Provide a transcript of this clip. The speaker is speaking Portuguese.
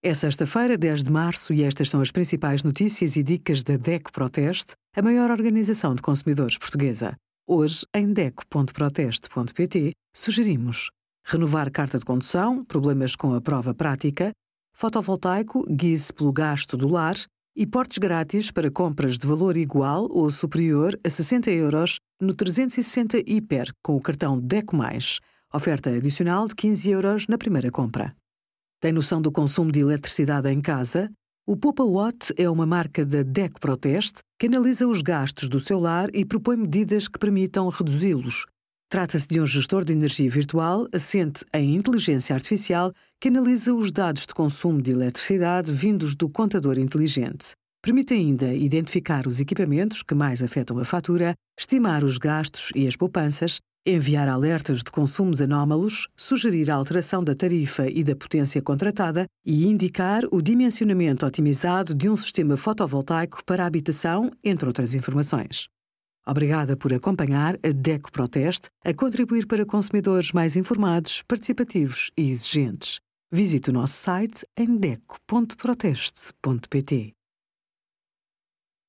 É sexta-feira, 10 de março, e estas são as principais notícias e dicas da DECO Proteste, a maior organização de consumidores portuguesa. Hoje, em DECO.proteste.pt, sugerimos renovar carta de condução, problemas com a prova prática, fotovoltaico, guise pelo gasto do lar e portes grátis para compras de valor igual ou superior a 60 euros no 360 Hiper com o cartão DECO+. Oferta adicional de 15 euros na primeira compra. Tem noção do consumo de eletricidade em casa? O Poupa Watt é uma marca da DEC Proteste que analisa os gastos do seu lar e propõe medidas que permitam reduzi-los. Trata-se de um gestor de energia virtual assente em inteligência artificial que analisa os dados de consumo de eletricidade vindos do contador inteligente. Permite ainda identificar os equipamentos que mais afetam a fatura, estimar os gastos e as poupanças enviar alertas de consumos anómalos, sugerir a alteração da tarifa e da potência contratada e indicar o dimensionamento otimizado de um sistema fotovoltaico para a habitação, entre outras informações. Obrigada por acompanhar a DECO Proteste a contribuir para consumidores mais informados, participativos e exigentes. Visite o nosso site em deco.proteste.pt.